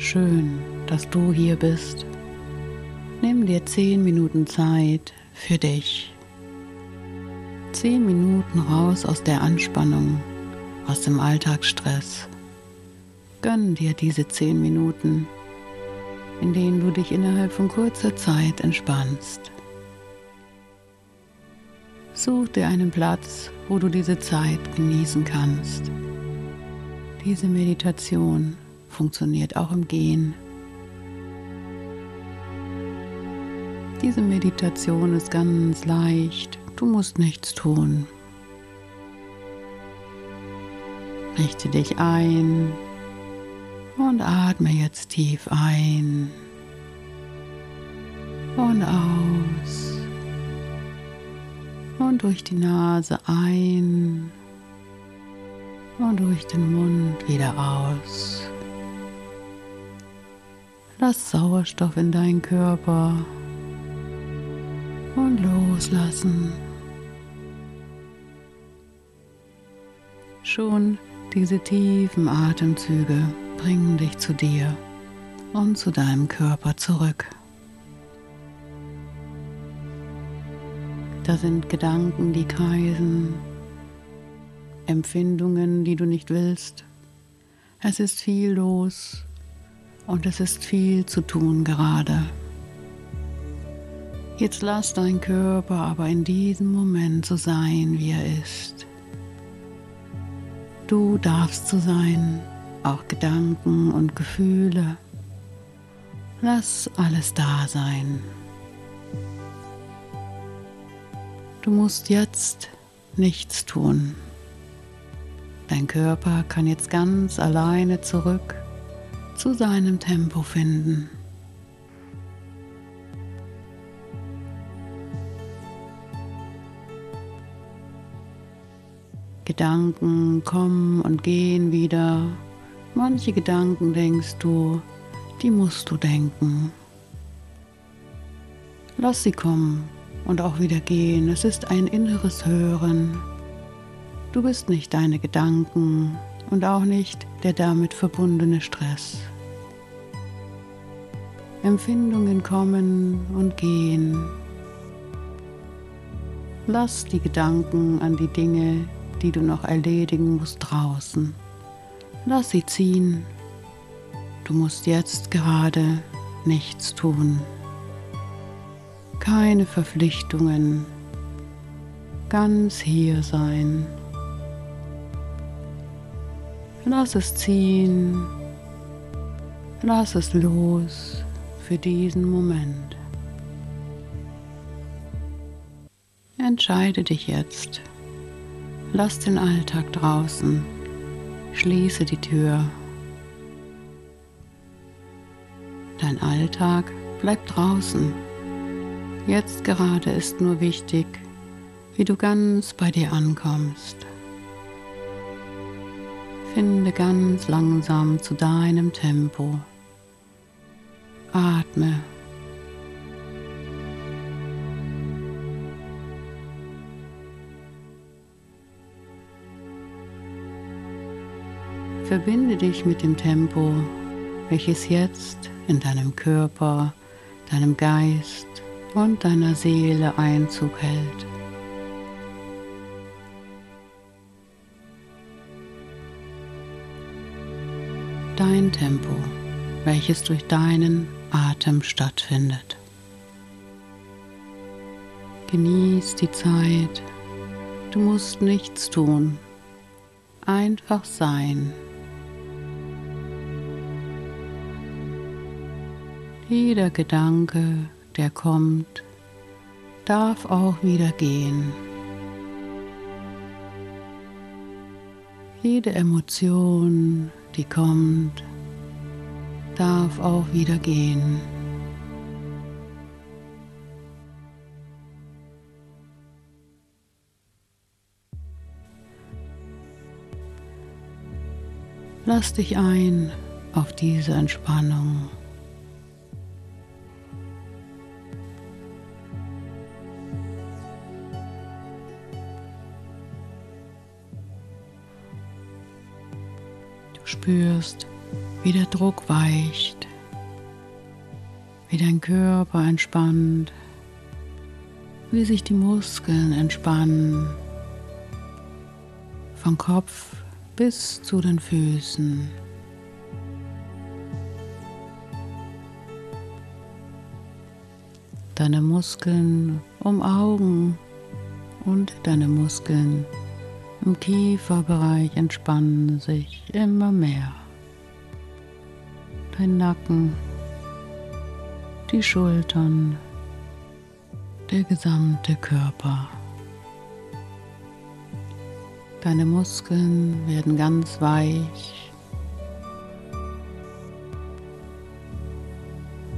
Schön, dass du hier bist. Nimm dir zehn Minuten Zeit für dich. Zehn Minuten raus aus der Anspannung, aus dem Alltagsstress. Gönn dir diese zehn Minuten, in denen du dich innerhalb von kurzer Zeit entspannst. Such dir einen Platz, wo du diese Zeit genießen kannst. Diese Meditation funktioniert auch im Gehen. Diese Meditation ist ganz leicht. Du musst nichts tun. Richte dich ein und atme jetzt tief ein und aus und durch die Nase ein und durch den Mund wieder aus. Lass Sauerstoff in deinen Körper und loslassen. Schon diese tiefen Atemzüge bringen dich zu dir und zu deinem Körper zurück. Da sind Gedanken, die kreisen, Empfindungen, die du nicht willst. Es ist viel los und es ist viel zu tun gerade. Jetzt lass dein Körper aber in diesem Moment so sein, wie er ist. Du darfst so sein, auch Gedanken und Gefühle. Lass alles da sein. Du musst jetzt nichts tun. Dein Körper kann jetzt ganz alleine zurück zu seinem Tempo finden. Gedanken kommen und gehen wieder. Manche Gedanken denkst du, die musst du denken. Lass sie kommen und auch wieder gehen. Es ist ein inneres Hören. Du bist nicht deine Gedanken und auch nicht der damit verbundene Stress. Empfindungen kommen und gehen. Lass die Gedanken an die Dinge, die du noch erledigen musst, draußen. Lass sie ziehen. Du musst jetzt gerade nichts tun keine Verpflichtungen, ganz hier sein. Lass es ziehen, lass es los für diesen Moment. Entscheide dich jetzt. Lass den Alltag draußen. Schließe die Tür. Dein Alltag bleibt draußen. Jetzt gerade ist nur wichtig, wie du ganz bei dir ankommst. Finde ganz langsam zu deinem Tempo. Atme. Verbinde dich mit dem Tempo, welches jetzt in deinem Körper, deinem Geist und deiner Seele Einzug hält. Dein Tempo, welches durch deinen Atem stattfindet. Genieß die Zeit, du musst nichts tun, einfach sein. Jeder Gedanke, der kommt, darf auch wieder gehen. Jede Emotion, die kommt, darf auch wieder gehen. Lass dich ein auf diese Entspannung. spürst, wie der Druck weicht, wie dein Körper entspannt, wie sich die Muskeln entspannen, vom Kopf bis zu den Füßen. Deine Muskeln um Augen und deine Muskeln im Kieferbereich entspannen sich immer mehr. Dein Nacken, die Schultern, der gesamte Körper. Deine Muskeln werden ganz weich.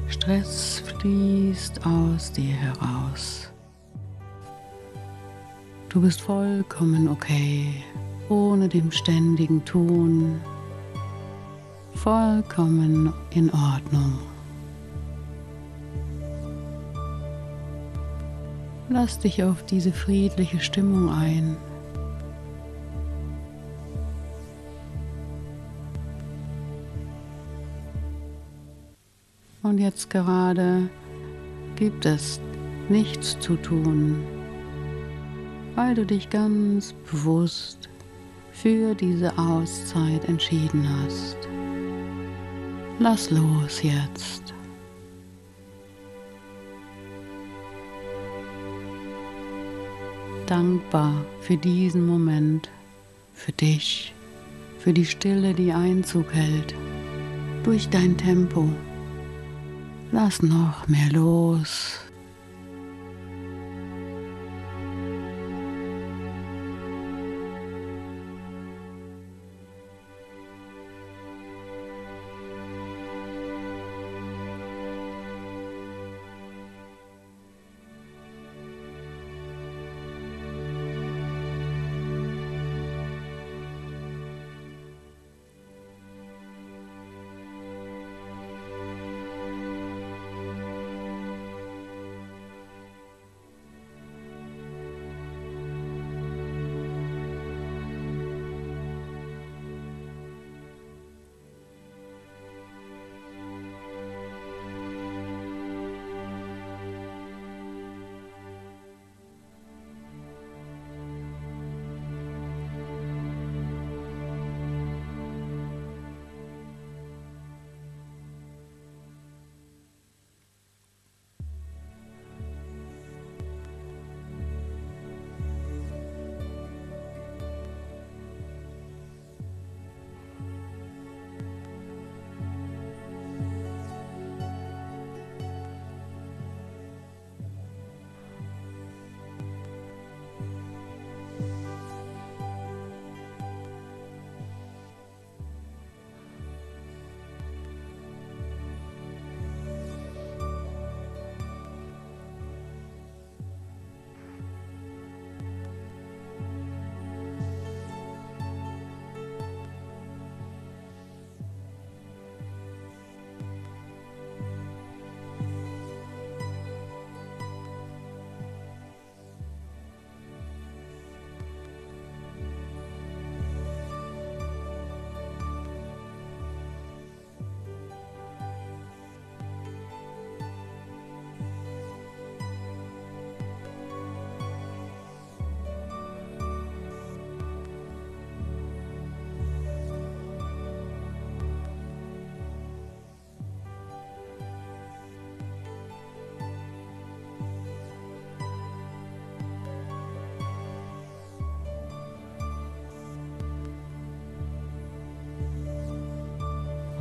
Stress fließt aus dir heraus. Du bist vollkommen okay, ohne dem ständigen Tun. Vollkommen in Ordnung. Lass dich auf diese friedliche Stimmung ein. Und jetzt gerade gibt es nichts zu tun weil du dich ganz bewusst für diese Auszeit entschieden hast. Lass los jetzt. Dankbar für diesen Moment, für dich, für die Stille, die Einzug hält, durch dein Tempo. Lass noch mehr los.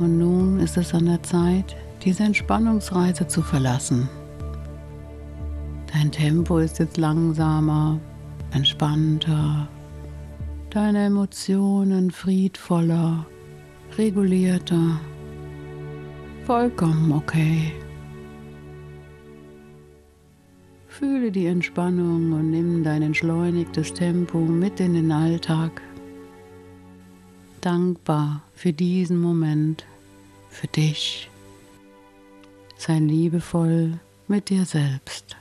Und nun ist es an der Zeit, diese Entspannungsreise zu verlassen. Dein Tempo ist jetzt langsamer, entspannter, deine Emotionen friedvoller, regulierter, vollkommen okay. Fühle die Entspannung und nimm dein entschleunigtes Tempo mit in den Alltag. Dankbar für diesen Moment für dich. Sei liebevoll mit dir selbst.